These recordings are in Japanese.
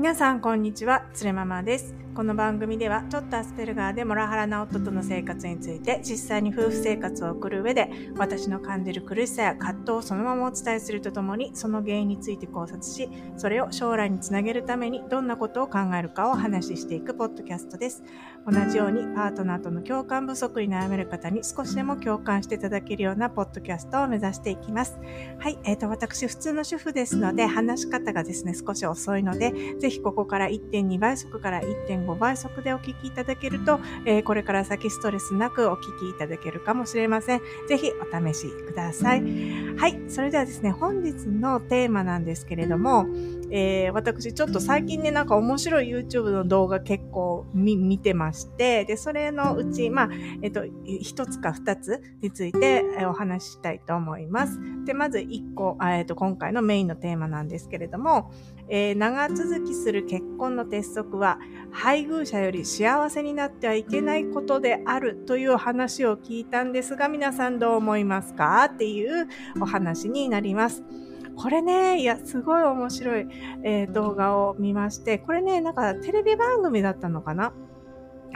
皆さんこんにちは、つれママです。この番組ではちょっとアスペルガーでモラハラな夫との生活について実際に夫婦生活を送る上で私の感じる苦しさや葛藤をそのままお伝えするとともにその原因について考察しそれを将来につなげるためにどんなことを考えるかをお話ししていくポッドキャストです。同じようにパートナーとの共感不足に悩める方に少しでも共感していただけるようなポッドキャストを目指していきます。はい、えっ、ー、と私普通の主婦ですので話し方がですね少し遅いのでぜひここから1.2倍速から1.5 5倍速でお聞きいただけると、えー、これから先ストレスなくお聞きいただけるかもしれません。ぜひお試しください。はい。それではですね、本日のテーマなんですけれども、えー、私ちょっと最近ね、なんか面白い YouTube の動画結構見てまして、で、それのうち、まあ、えっと、一つか二つについてお話ししたいと思います。で、まず一個、えっと、今回のメインのテーマなんですけれども、えー、長続きする結婚の鉄則は、配偶者より幸せになってはいけないことであるという話を聞いたんですが、皆さんどう思いますか？っていうお話になります。これね、いや、すごい面白い、えー、動画を見まして、これね、なんかテレビ番組だったのかな？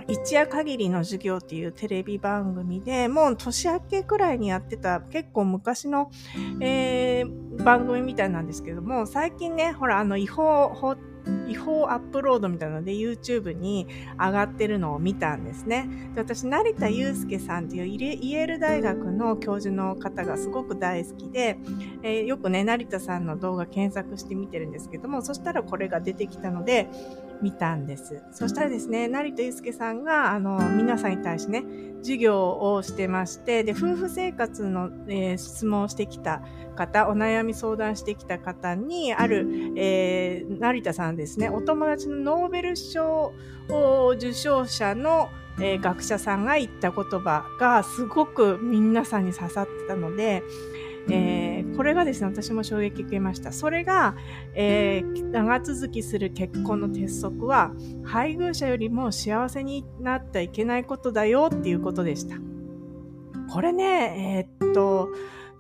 一夜限りの授業っていうテレビ番組で、もう年明けくらいにやってた結構昔の、えー、番組みたいなんですけども、最近ね、ほら、あの、違法法、違法アップロードみたいなので YouTube に上がってるのを見たんですね。で私、成田祐介さんっていうイェール大学の教授の方がすごく大好きで、えー、よくね、成田さんの動画検索して見てるんですけども、そしたらこれが出てきたので、見たんです。そしたらですね、成田祐介さんが、あの、皆さんに対してね、授業をしてまして、で、夫婦生活の、えー、質問をしてきた方、お悩み相談してきた方に、ある、えー、成田さんですね、お友達のノーベル賞受賞者の、えー、学者さんが言った言葉がすごく皆さんに刺さってたので、えー、これがですね、私も衝撃受けました。それが、えー、長続きする結婚の鉄則は、配偶者よりも幸せになってはいけないことだよっていうことでした。これね、えー、っと、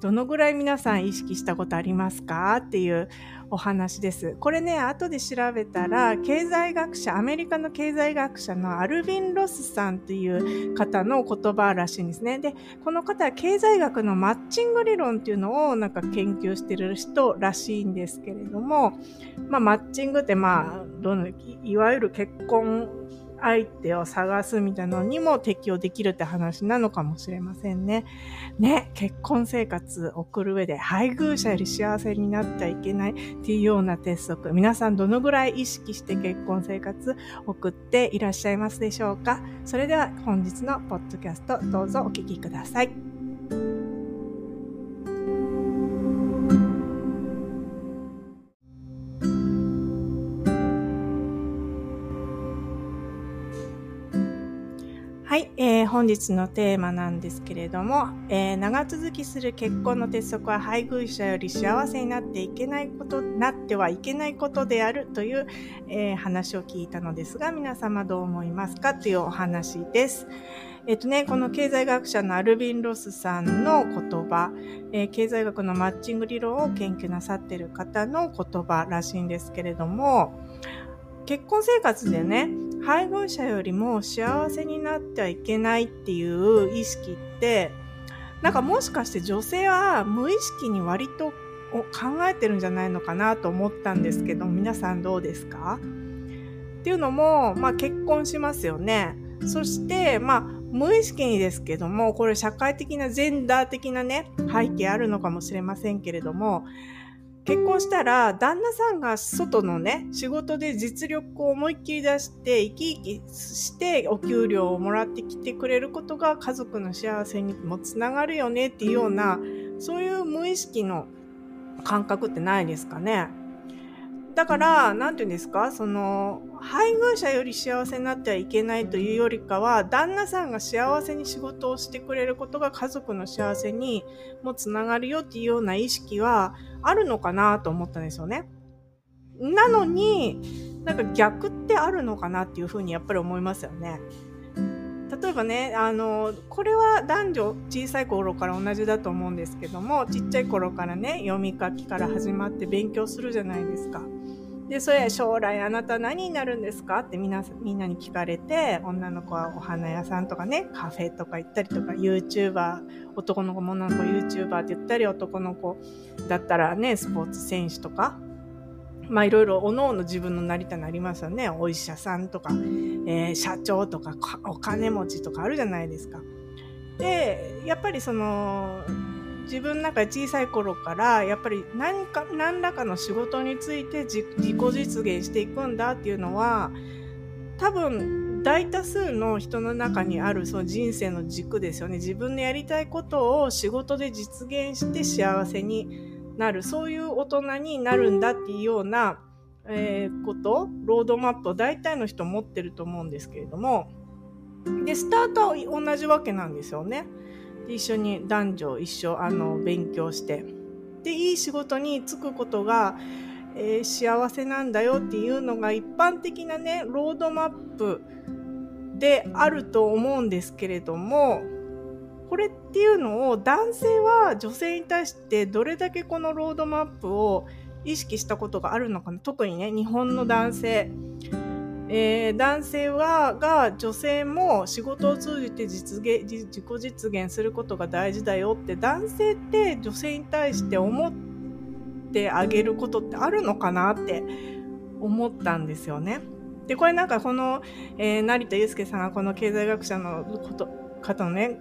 どのぐらい皆さん意識したことありますかっていうお話です。これね、後で調べたら、経済学者、アメリカの経済学者のアルビン・ロスさんという方の言葉らしいんですね。で、この方は経済学のマッチング理論っていうのをなんか研究してる人らしいんですけれども、まあ、マッチングってまあ、どの、いわゆる結婚相手を探すみたいなのにも適用できるって話なのかもしれませんね。ね、結婚生活送る上で配偶者より幸せになっちゃいけないっていうような鉄則、皆さんどのぐらい意識して結婚生活送っていらっしゃいますでしょうか？それでは本日のポッドキャストどうぞお聴きください。えー、本日のテーマなんですけれども、えー、長続きする結婚の鉄則は配偶者より幸せになっていけないこと、なってはいけないことであるという、えー、話を聞いたのですが、皆様どう思いますかというお話です。えっとね、この経済学者のアルビン・ロスさんの言葉、えー、経済学のマッチング理論を研究なさっている方の言葉らしいんですけれども、結婚生活でね、配偶者よりも幸せになってはいけないっていう意識って、なんかもしかして女性は無意識に割と考えてるんじゃないのかなと思ったんですけど、皆さんどうですか？っていうのも、まあ結婚しますよね。そして、まあ無意識にですけども、これ社会的なジェンダー的なね、背景あるのかもしれませんけれども、結婚したら、旦那さんが外のね、仕事で実力を思いっきり出して、生き生きしてお給料をもらってきてくれることが家族の幸せにもつながるよねっていうような、そういう無意識の感覚ってないですかね？だから、なんて言うんですか？その、配偶者より幸せになってはいけないというよりかは、旦那さんが幸せに仕事をしてくれることが家族の幸せにもつながるよっていうような意識はあるのかなと思ったんですよね。なのに、なんか逆ってあるのかなっていうふうにやっぱり思いますよね。例えばね、あの、これは男女小さい頃から同じだと思うんですけども、ちっちゃい頃からね、読み書きから始まって勉強するじゃないですか。で、それ将来あなた何になるんですか？ってみんな、みんなに聞かれて、女の子はお花屋さんとかね、カフェとか行ったりとか、YouTuber、男の子女の子 YouTuber って言ったり、男の子だったらね、スポーツ選手とか、まあいろいろおのおの自分のなりたなりますよね。お医者さんとか、えー、社長とかお金持ちとかあるじゃないですか。で、やっぱりその、自分なんか小さい頃からやっぱり何か何らかの仕事について自己実現していくんだっていうのは多分大多数の人の中にあるその人生の軸ですよね。自分のやりたいことを仕事で実現して幸せになる。そういう大人になるんだっていうような、えー、ことロードマップを大体の人持ってると思うんですけれども。でスタートは同じわけなんですよね。で一緒に男女一緒あの勉強して。でいい仕事に就くことが、えー、幸せなんだよっていうのが一般的なねロードマップであると思うんですけれどもこれっていうのを男性は女性に対してどれだけこのロードマップを意識したことがあるのかな。特にね日本の男性。えー、男性はが女性も仕事を通じて実現自己実現することが大事だよって男性って女性に対して思ってあげることってあるのかなって思ったんですよね。でこれなんかこの、えー、成田悠介さんがこの経済学者のこと方のね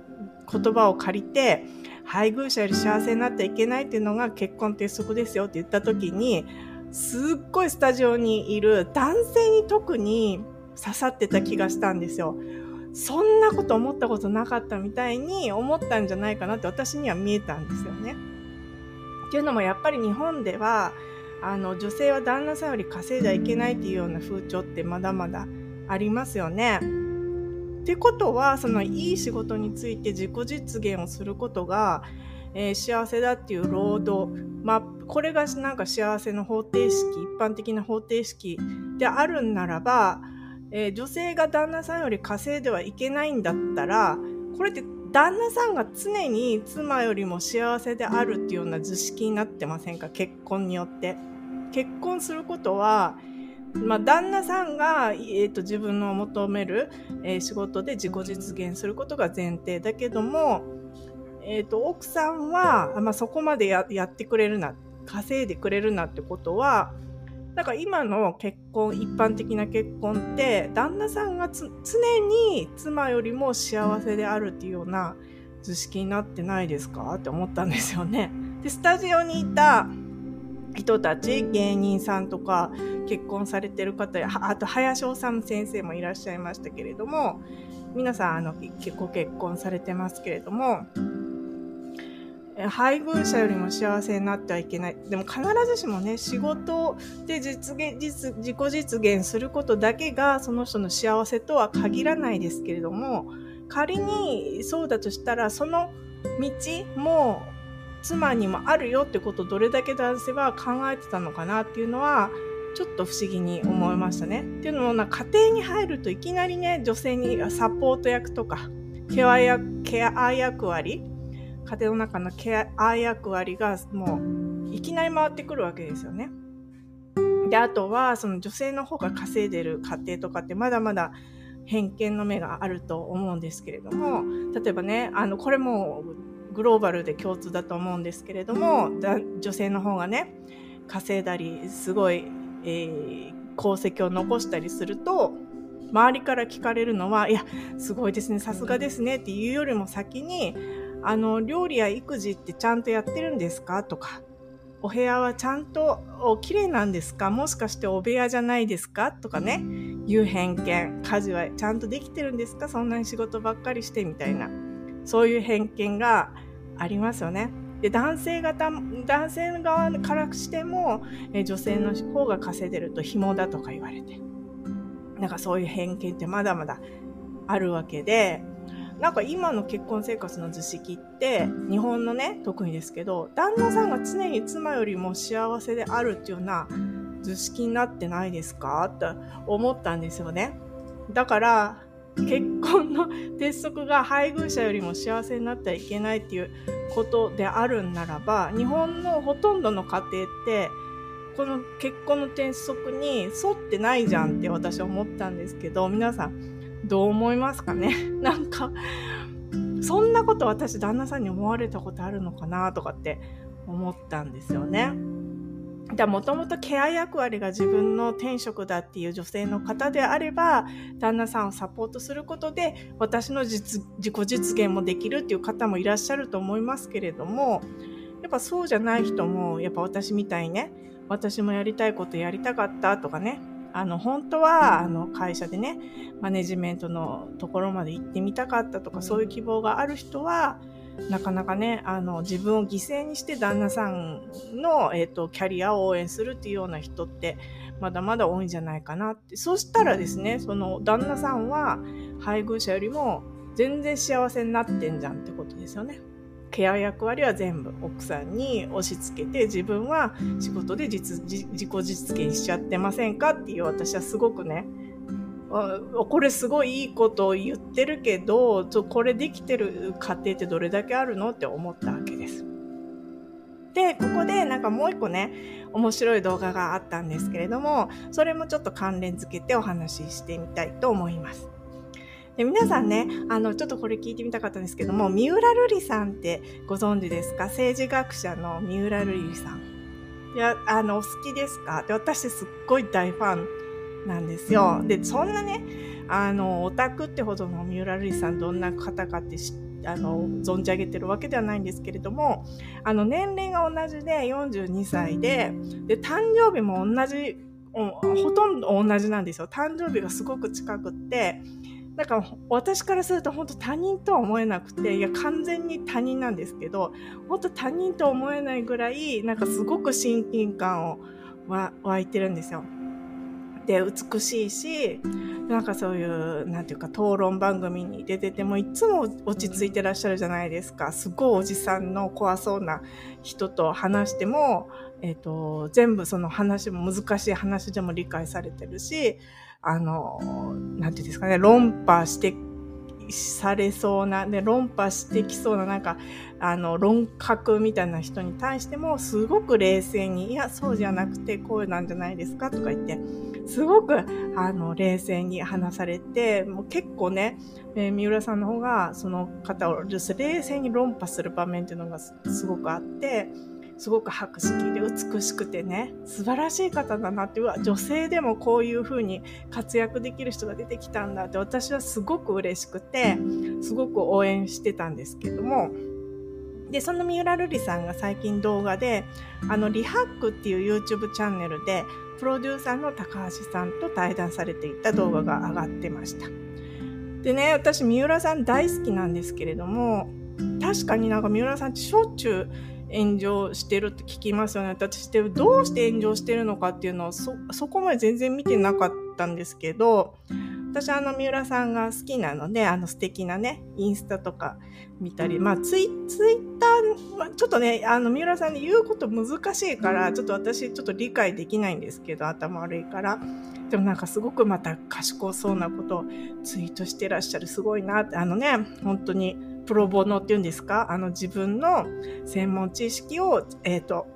言葉を借りて配偶者より幸せになってはいけないっていうのが結婚鉄則ですよって言った時にすっごいスタジオにいる男性に特に刺さってた気がしたんですよ。そんなこと思ったことなかったみたいに思ったんじゃないかなって私には見えたんですよね。っていうのもやっぱり日本ではあの女性は旦那さんより稼いではいけないっていうような風潮ってまだまだありますよね。ってことはそのいい仕事について自己実現をすることがえー、幸せだっていうロードマップこれがなんか幸せの方程式一般的な方程式であるんならば、えー、女性が旦那さんより稼いではいけないんだったらこれって旦那さんが常に妻よりも幸せであるっていうような図式になってませんか？結婚によって。結婚することはまあ、旦那さんが、えーと、自分の求める、えー、仕事で自己実現することが前提だけどもえっ、ー、と、奥さんは、まあ、そこまでややってくれるな、稼いでくれるなってことは、だから今の結婚、一般的な結婚って、旦那さんが常に妻よりも幸せであるっていうような図式になってないですかって思ったんですよね。で、スタジオにいた人たち、芸人さんとか、結婚されてる方や、あと、林修先生もいらっしゃいましたけれども、皆さん、あの、結構結婚されてますけれども、配偶者よりも幸せになってはいけない。でも必ずしもね、仕事で実現、実、自己実現することだけがその人の幸せとは限らないですけれども、仮にそうだとしたら、その道も妻にもあるよってことをどれだけ男性は考えてたのかなっていうのは、ちょっと不思議に思いましたね。っていうのも、な家庭に入るといきなりね、女性にサポート役とか、ケア役ケア役割家庭の中のケア役割がもういきなり回ってくるわけですよね。で、あとはその女性の方が稼いでる家庭とかってまだまだ偏見の目があると思うんですけれども、例えばね、あの、これもグローバルで共通だと思うんですけれども、女性の方がね、稼いだり、すごい、えー、功績を残したりすると、周りから聞かれるのは、いや、すごいですね、さすがですねっていうよりも先に、あの、料理や育児ってちゃんとやってるんですか？とか、お部屋はちゃんとお綺麗なんですか？もしかしてお部屋じゃないですか？とかね、いう偏見。家事はちゃんとできてるんですか？そんなに仕事ばっかりしてみたいな。そういう偏見がありますよね。で、男性型、男性側からしても、え女性の方が稼いでると紐だとか言われて。なんかそういう偏見ってまだまだあるわけで、なんか今の結婚生活の図式って日本のね特にですけど旦那さんが常に妻よりも幸せであるっていうような図式になってないですかって思ったんですよね。だから結婚の鉄則が配偶者よりも幸せになってはいけないっていうことであるんならば日本のほとんどの家庭ってこの結婚の転則に沿ってないじゃんって私は思ったんですけど、皆さんどう思いますかね？なんか、そんなこと私旦那さんに思われたことあるのかなとかって思ったんですよね。もともとケア役割が自分の転職だっていう女性の方であれば、旦那さんをサポートすることで、私の実自己実現もできるっていう方もいらっしゃると思いますけれども、やっぱそうじゃない人も、やっぱ私みたいにね、私もやりたいことやりたかったとかね、あの、本当は、あの、会社でね、マネジメントのところまで行ってみたかったとか、そういう希望がある人は、なかなかね、あの、自分を犠牲にして旦那さんの、えっ、ー、と、キャリアを応援するっていうような人って、まだまだ多いんじゃないかなって。そしたらですね、その旦那さんは配偶者よりも全然幸せになってんじゃんってことですよね。ケア役割は全部奥さんに押し付けて自分は仕事で実自己実現しちゃってませんかっていう私はすごくねこれすごいいいことを言ってるけどこれできてる過程ってどれだけあるのって思ったわけです。で、ここでなんかもう一個ね、面白い動画があったんですけれども、それもちょっと関連づけてお話ししてみたいと思います。で皆さんね、あの、ちょっとこれ聞いてみたかったんですけども、三浦瑠麗さんってご存知ですか？政治学者の三浦瑠麗さん。いや、あの、お好きですか？で、私すっごい大ファンなんですよ。で、そんなね、あの、オタクってほどの三浦瑠麗さんどんな方かってあの、存じ上げてるわけではないんですけれども、あの、年齢が同じで42歳で、で、誕生日も同じ、ほとんど同じなんですよ。誕生日がすごく近くって、だか私からすると本当他人とは思えなくて、いや完全に他人なんですけど、本当他人と思えないぐらい、なんかすごく親近感を湧いてるんですよ。で、美しいし、なんかそういう、なんていうか討論番組に出ててもいつも落ち着いてらっしゃるじゃないですか。すごいおじさんの怖そうな人と話しても、えっ、ー、と、全部その話も難しい話でも理解されてるし、あの、なんていうんですかね、論破してされそうな、ね、論破してきそうな、なんか、あの、論客みたいな人に対しても、すごく冷静に、いや、そうじゃなくて、こうなんじゃないですかとか言って、すごく、あの、冷静に話されて、もう結構ね、えー、三浦さんの方が、その方を冷静に論破する場面っていうのがすごくあって、すごく博識で美しくてね、素晴らしい方だなって、うわ、女性でもこういう風に活躍できる人が出てきたんだって私はすごく嬉しくて、すごく応援してたんですけども、で、その三浦瑠麗さんが最近動画で、あの、リハックっていう YouTube チャンネルで、プロデューサーの高橋さんと対談されていた動画が上がってました。でね、私、三浦さん大好きなんですけれども、確かになんか三浦さんってしょっちゅう炎上してるって聞きますよね。私ってどうして炎上してるのかっていうのをそ、そこまで全然見てなかったんですけど、私あの三浦さんが好きなので、あの素敵なね、インスタとか見たり、まあツイツイッター、まあ、ちょっとね、あの三浦さんに言うこと難しいから、ちょっと私ちょっと理解できないんですけど、頭悪いから。でもなんかすごくまた賢そうなことをツイートしてらっしゃる、すごいなって、あのね、本当にプロボノっていうんですか？あの自分の専門知識を、えっ、ー、と、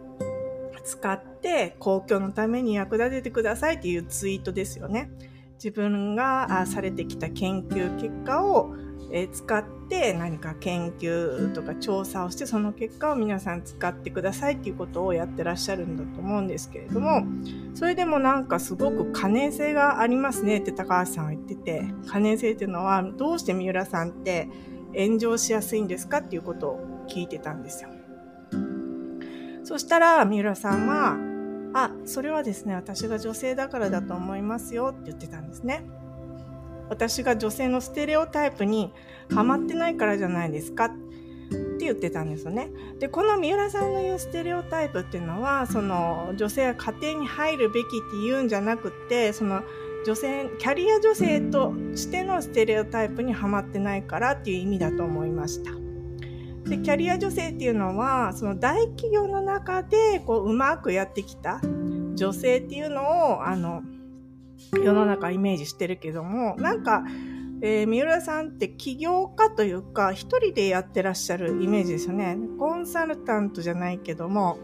使って公共のために役立ててくださいっていうツイートですよね。自分がされてきた研究結果を使って何か研究とか調査をしてその結果を皆さん使ってくださいっていうことをやってらっしゃるんだと思うんですけれどもそれでもなんかすごく可燃性がありますねって高橋さんは言ってて可燃性っていうのはどうして三浦さんって炎上しやすいんですかっていうことを聞いてたんですよ。そしたら三浦さんは、あ、それはですね、私が女性だからだと思いますよって言ってたんですね。私が女性のステレオタイプにはまってないからじゃないですかって言ってたんですよね。で、この三浦さんの言うステレオタイプっていうのは、その女性は家庭に入るべきって言うんじゃなくて、その女性キャリア女性としてのステレオタイプにはまってないからっていう意味だと思いました。でキャリア女性っていうのはその大企業の中でこううまくやってきた女性っていうのをあの世の中イメージしてるけどもなんか、えー、三浦さんって起業家というか一人でやってらっしゃるイメージですよね。コンサルタントじゃないけども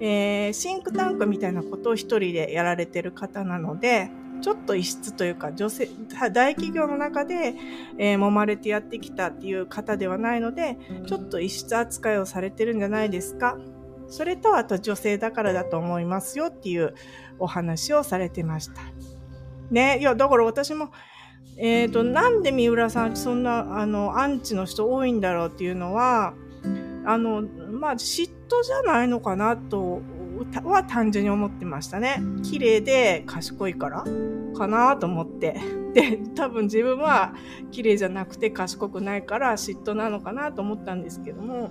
えー、シンクタンクみたいなことを一人でやられてる方なので、ちょっと異質というか、女性、大企業の中で、えー、揉まれてやってきたっていう方ではないので、ちょっと異質扱いをされてるんじゃないですか。それと、あと女性だからだと思いますよっていうお話をされてました。ね、いや、だから私も、えっ、ー、と、なんで三浦さん、そんな、あの、アンチの人多いんだろうっていうのは、あの、まあ、嫉妬じゃないのかなとは単純に思ってましたね。綺麗で賢いからかなと思って。で、多分自分は綺麗じゃなくて賢くないから嫉妬なのかなと思ったんですけども、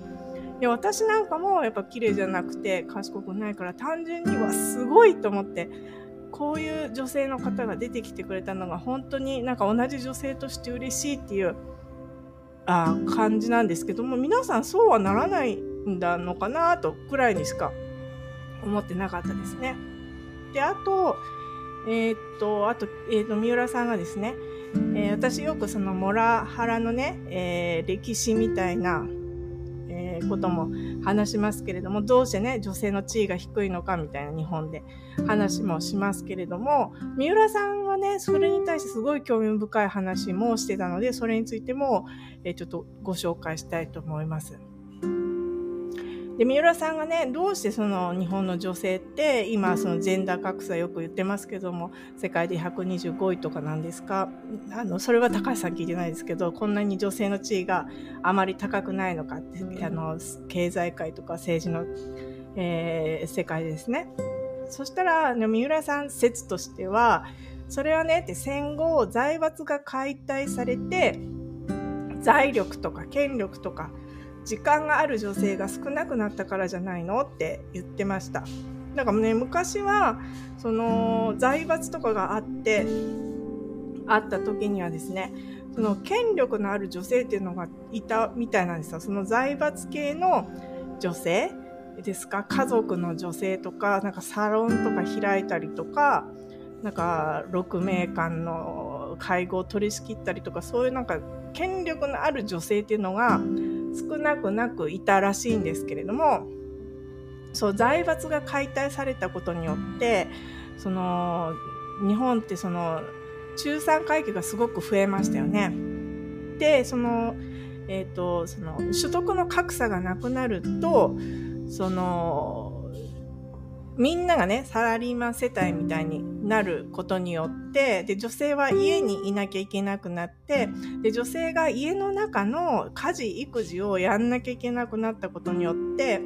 いや私なんかもやっぱ綺麗じゃなくて賢くないから単純にはすごいと思って、こういう女性の方が出てきてくれたのが本当になんか同じ女性として嬉しいっていうあ感じなんですけども皆さんそうはならないんだのかなとくらいにしか思ってなかったですね。で、あと、えー、と、あと、えー、と、三浦さんがですね、えー、私よくそのモラハラのね、え歴史みたいな、えことも話しますけれども、どうしてね、女性の地位が低いのかみたいな日本で話もしますけれども、三浦さんはね、それに対してすごい興味深い話もしてたので、それについても、えちょっとご紹介したいと思います。で、三浦さんがね、どうしてその日本の女性って今そのジェンダー格差よく言ってますけども、世界で125位とかなんですか？あの、それは高橋さん聞いてないですけど、こんなに女性の地位があまり高くないのかって、あの、経済界とか政治の、えー、世界ですね。そしたら、三浦さん説としては、それはね、って戦後財閥が解体されて、財力とか権力とか時間がある女性が少なくなったからじゃないのって言ってました。だからね、昔は、その、財閥とかがあって、あった時にはですね、その権力のある女性っていうのがいたみたいなんですよ。その財閥系の女性ですか？家族の女性とか、なんかサロンとか開いたりとか、なんか、6名間の会合を取り仕切ったりとか、そういうなんか、権力のある女性っていうのが、少なくなくいたらしいんですけれども、そう、財閥が解体されたことによって、その、日本ってその、中産階級がすごく増えましたよね。で、その、えっ、ー、と、その、所得の格差がなくなると、その、みんながね、サラリーマン世帯みたいになることによって、で、女性は家にいなきゃいけなくなって、で、女性が家の中の家事、育児をやんなきゃいけなくなったことによって、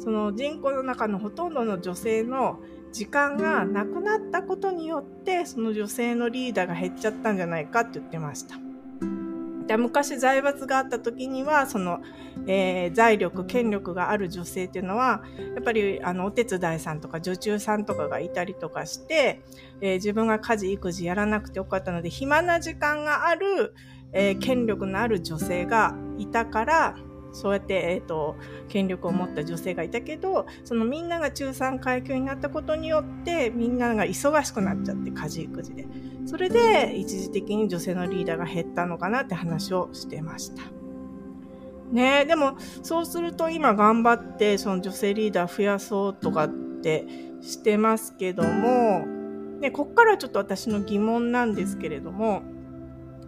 その人口の中のほとんどの女性の時間がなくなったことによって、その女性のリーダーが減っちゃったんじゃないかって言ってました。で昔財閥があった時にはその、えー、財力権力がある女性っていうのはやっぱりあのお手伝いさんとか女中さんとかがいたりとかして、えー、自分が家事育児やらなくてよかったので暇な時間がある、えー、権力のある女性がいたからそうやって、え、ー、と、権力を持った女性がいたけど、そのみんなが中産階級になったことによって、みんなが忙しくなっちゃって、家事育児で。それで、一時的に女性のリーダーが減ったのかなって話をしてました。ねでも、そうすると今頑張って、その女性リーダー増やそうとかってしてますけども、ね、こっからちょっと私の疑問なんですけれども、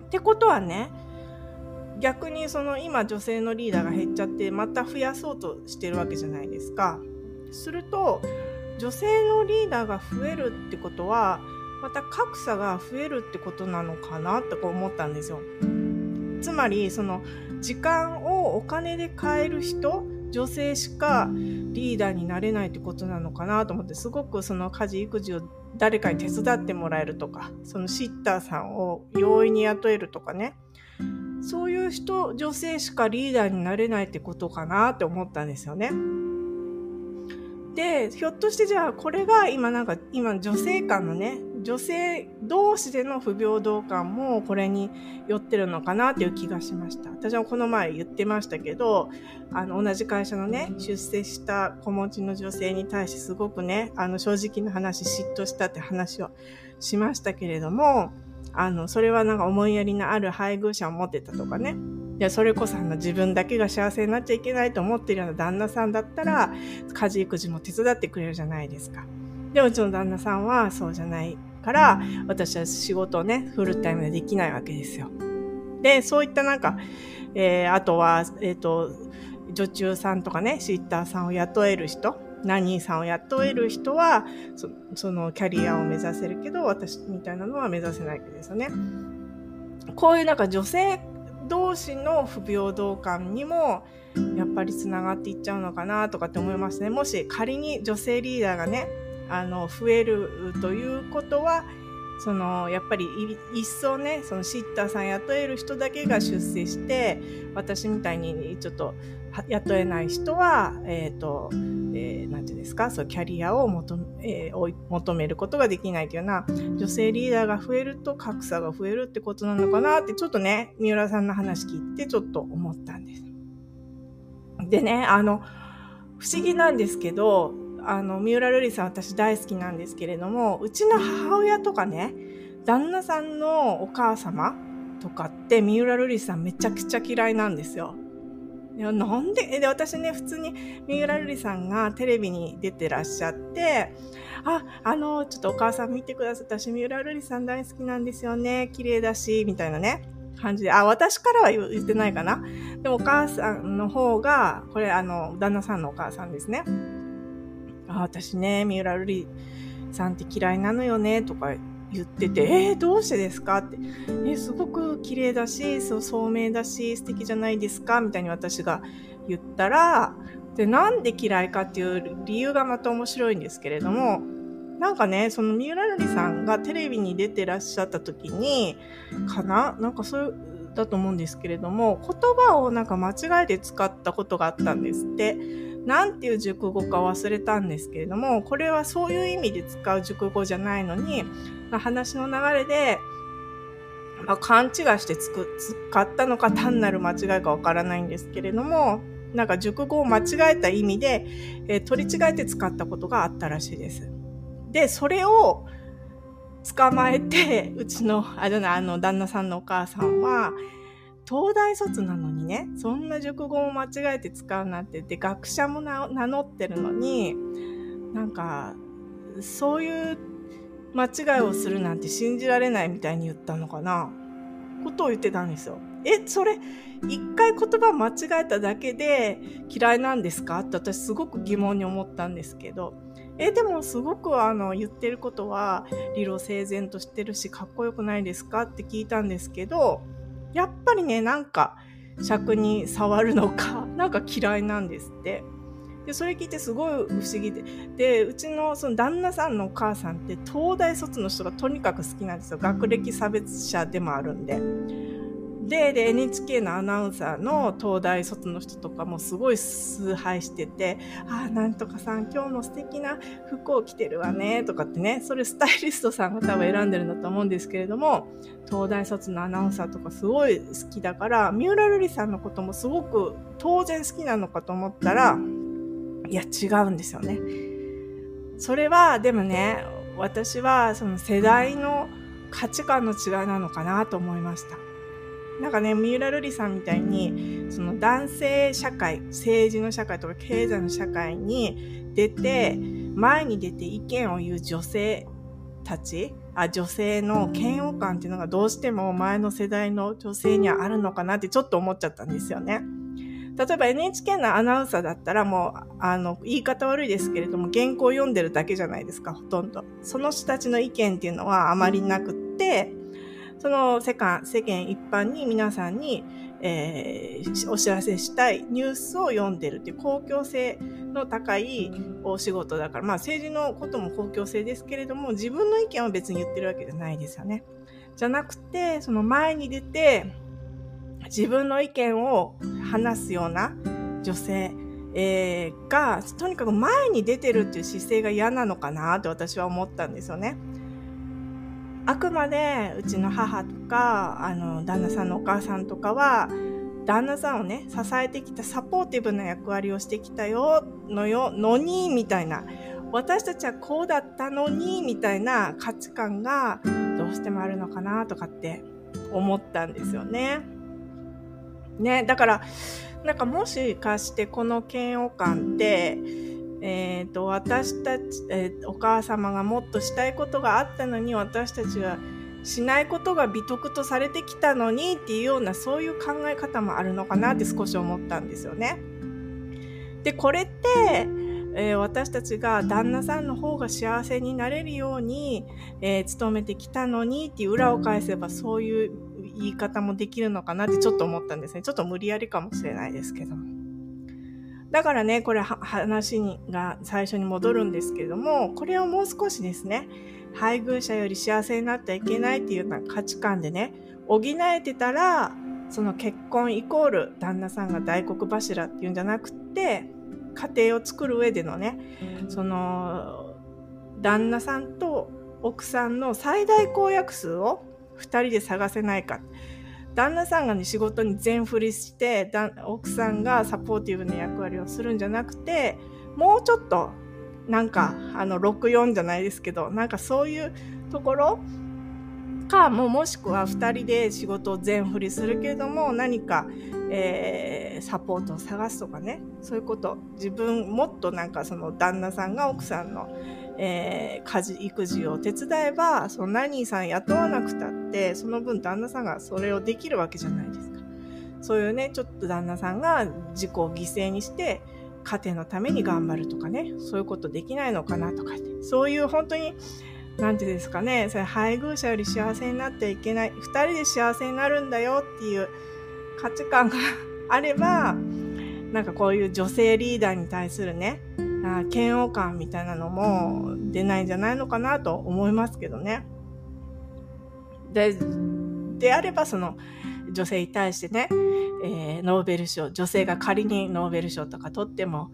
ってことはね、逆にその今女性のリーダーが減っちゃってまた増やそうとしてるわけじゃないですか。すると女性のリーダーが増えるってことはまた格差が増えるってことなのかなって思ったんですよ。つまりその時間をお金で買える人女性しかリーダーになれないってことなのかなと思ってすごくその家事育児を誰かに手伝ってもらえるとかそのシッターさんを容易に雇えるとかねそういう人、女性しかリーダーになれないってことかなって思ったんですよね。で、ひょっとしてじゃあこれが今なんか、今女性間のね、女性同士での不平等感もこれに寄ってるのかなっていう気がしました。私はこの前言ってましたけど、あの、同じ会社のね、出世した子持ちの女性に対してすごくね、あの、正直な話、嫉妬したって話をしましたけれども、あの、それはなんか思いやりのある配偶者を持ってたとかね。いや、それこそあの自分だけが幸せになっちゃいけないと思ってるような旦那さんだったら、家事育児も手伝ってくれるじゃないですか。でもうちの旦那さんはそうじゃないから、私は仕事をね、フルタイムでできないわけですよ。で、そういったなんか、えー、あとは、えっ、ー、と、女中さんとかね、シッターさんを雇える人、ナニーさんを雇える人はそ、そのキャリアを目指せるけど、私みたいなのは目指せないわけですよね。こういうなんか女性同士の不平等感にも、やっぱりつながっていっちゃうのかなとかって思いますね。もし仮に女性リーダーがね、あの、増えるということは、そのやっぱり一層ねそのシッターさん雇える人だけが出世して私みたいにちょっと雇えない人は、えっ、ー、と、えー、なんていうんですか、そう、キャリアを求め、えー、求めることができないというような、女性リーダーが増えると格差が増えるってことなのかなって、ちょっとね、三浦さんの話聞いて、ちょっと思ったんです。でね、あの、不思議なんですけど、あの、三浦瑠麗さん私大好きなんですけれども、うちの母親とかね、旦那さんのお母様とかって三浦瑠麗さんめちゃくちゃ嫌いなんですよ。いや、なんで？で、私ね、普通に三浦瑠麗さんがテレビに出てらっしゃって、あ、あの、ちょっとお母さん見てくださった。私、三浦瑠麗さん大好きなんですよね。綺麗だし、みたいなね。感じで、あ、私からは言ってないかな。でもお母さんの方が、これあの、旦那さんのお母さんですね。あ、私ね、三浦瑠麗さんって嫌いなのよね、とか言ってて、えー、どうしてですか？って、えー、すごく綺麗だし、そう、聡明だし、素敵じゃないですか？みたいに私が言ったら、で、なんで嫌いかっていう理由がまた面白いんですけれども、なんかね、その三浦瑠麗さんがテレビに出てらっしゃった時に、かな？なんかそうだと思うんですけれども、言葉をなんか間違えて使ったことがあったんですって。なんていう熟語か忘れたんですけれども、これはそういう意味で使う熟語じゃないのに、話の流れで、まあ、勘違いして使ったのか単なる間違いかわからないんですけれども、なんか熟語を間違えた意味で、えー、取り違えて使ったことがあったらしいです。で、それを捕まえて、うちの、あれ、あの、旦那さんのお母さんは、東大卒なのにね、そんな熟語も間違えて使うなんてで、学者も名乗ってるのに、なんか、そういう間違いをするなんて信じられないみたいに言ったのかなことを言ってたんですよ。え、それ、一回言葉間違えただけで嫌いなんですか？って私すごく疑問に思ったんですけど。え、でもすごくあの言ってることは理路整然としてるしかっこよくないですか？って聞いたんですけど、やっぱりね、なんか尺に触るのか、なんか嫌いなんですって。で、それ聞いてすごい不思議で。で、うちのその旦那さんのお母さんって東大卒の人がとにかく好きなんですよ。学歴差別者でもあるんで。でで NHK のアナウンサーの東大卒の人とかもすごい崇拝してて「ああなんとかさん今日も素敵な服を着てるわね」とかってねそれスタイリストさんが多分選んでるんだと思うんですけれども東大卒のアナウンサーとかすごい好きだから三浦瑠麗さんのこともすごく当然好きなのかと思ったらいや違うんですよね。それはでもね私はその世代の価値観の違いなのかなと思いました。なんかね、三浦瑠麗さんみたいに、その男性社会、政治の社会とか経済の社会に出て、前に出て意見を言う女性たち、あ女性の嫌悪感っていうのがどうしても前の世代の女性にはあるのかなってちょっと思っちゃったんですよね。例えば NHK のアナウンサーだったらもう、あの、言い方悪いですけれども、原稿を読んでるだけじゃないですか、ほとんど。その人たちの意見っていうのはあまりなくって、その世間、世間一般に皆さんに、えー、お知らせしたいニュースを読んでるっていう公共性の高いお仕事だから、まあ政治のことも公共性ですけれども、自分の意見は別に言ってるわけじゃないですよね。じゃなくて、その前に出て、自分の意見を話すような女性、えー、が、とにかく前に出てるっていう姿勢が嫌なのかなって私は思ったんですよね。あくまでうちの母とか、あの、旦那さんのお母さんとかは、旦那さんをね、支えてきたサポーティブな役割をしてきたよ、のよ、のに、みたいな。私たちはこうだったのに、みたいな価値観がどうしてもあるのかな、とかって思ったんですよね。ね、だから、なんかもしかしてこの嫌悪感って、えっ、と、私たち、えー、お母様がもっとしたいことがあったのに、私たちはしないことが美徳とされてきたのにっていうような、そういう考え方もあるのかなって少し思ったんですよね。で、これって、えー、私たちが旦那さんの方が幸せになれるように、えー、努めてきたのにっていう裏を返せばそういう言い方もできるのかなってちょっと思ったんですね。ちょっと無理やりかもしれないですけど。だからね、これ話が最初に戻るんですけども、これをもう少しですね、配偶者より幸せになってはいけないっていうような価値観でね、補えてたら、その結婚イコール旦那さんが大黒柱っていうんじゃなくって、家庭を作る上でのね、その、旦那さんと奥さんの最大公約数を2人で探せないか。旦那さんがね、仕事に全振りして、奥さんがサポーティブな役割をするんじゃなくて、もうちょっと、なんか、あの、64じゃないですけど、なんかそういうところか、ももしくは2人で仕事を全振りするけれども、何か、えー、サポートを探すとかね、そういうこと、自分、もっとなんかその旦那さんが奥さんの、えー、家事、育児を手伝えば、そのナニーさん雇わなくたって、その分旦那さんがそれをできるわけじゃないですか。そういうね、ちょっと旦那さんが自己を犠牲にして、家庭のために頑張るとかね、そういうことできないのかなとかって、そういう本当に、なんてですかね、それ配偶者より幸せになってはいけない、二人で幸せになるんだよっていう価値観があれば、なんかこういう女性リーダーに対するね、あ嫌悪感みたいなのも出ないんじゃないのかなと思いますけどね。で、であればその女性に対してね、えー、ノーベル賞、女性が仮にノーベル賞とか取っても、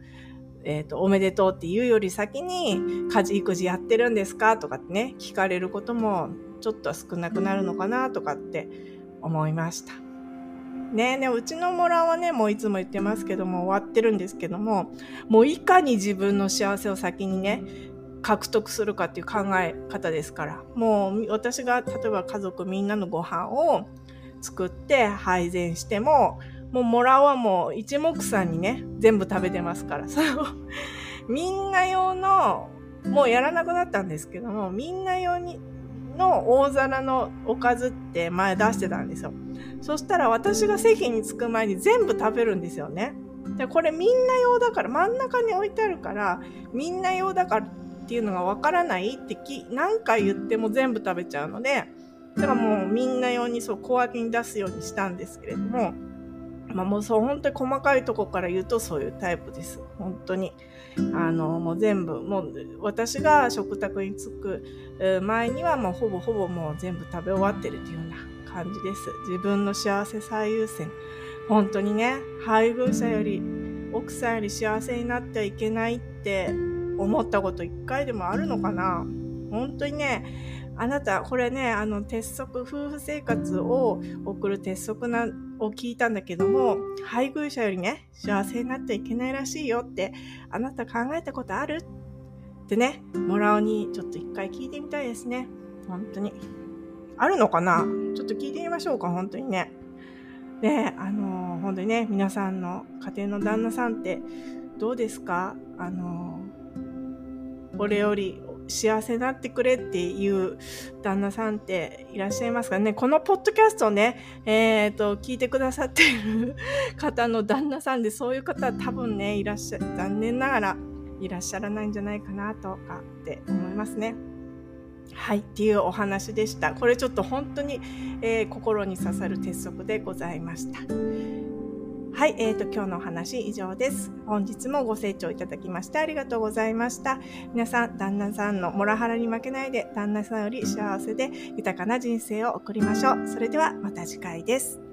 えっ、ー、と、おめでとうって言うより先に、家事育児やってるんですかとかってね、聞かれることもちょっと少なくなるのかなとかって思いました。ねね、うちのモラはね、もういつも言ってますけども、終わってるんですけども、もういかに自分の幸せを先にね、獲得するかっていう考え方ですから、もう私が例えば家族みんなのご飯を作って配膳しても、もうモラはもう一目散にね、全部食べてますから、その、みんな用の、もうやらなくなったんですけども、みんな用にの大皿のおかずって前出してたんですよ。そしたら私が席に着く前に全部食べるんですよね。で、これみんな用だから、真ん中に置いてあるから、みんな用だからっていうのがわからないってき、何回言っても全部食べちゃうので、だからもうみんな用にそう小分けに出すようにしたんですけれども、まあもうそう本当に細かいとこから言うとそういうタイプです。本当に。あの、もう全部、もう私が食卓に着く前にはもうほぼほぼもう全部食べ終わってるっていうような感じです。自分の幸せ最優先。本当にね、配偶者より、奥さんより幸せになってはいけないって思ったこと一回でもあるのかな本当にね、あなた、これね、あの、鉄則、夫婦生活を送る鉄則な、を聞いたんだけども、配偶者よりね、幸せになってはいけないらしいよって、あなた考えたことある？ってね、もらおにちょっと一回聞いてみたいですね。本当に。あるのかな？ちょっと聞いてみましょうか、本当にね。で、あのー、本当にね、皆さんの家庭の旦那さんってどうですか？あのー、俺より幸せになってくれっていう旦那さんっていらっしゃいますかねこのポッドキャストをね、えっ、ー、と、聞いてくださっている方の旦那さんで、そういう方は多分ね、いらっしゃ、残念ながらいらっしゃらないんじゃないかなとかって思いますね。はい、っていうお話でした。これちょっと本当に、えー、心に刺さる鉄則でございました。はい、えーと、今日のお話以上です。本日もご清聴いただきましてありがとうございました。皆さん、旦那さんのモラハラに負けないで、旦那さんより幸せで豊かな人生を送りましょう。それではまた次回です。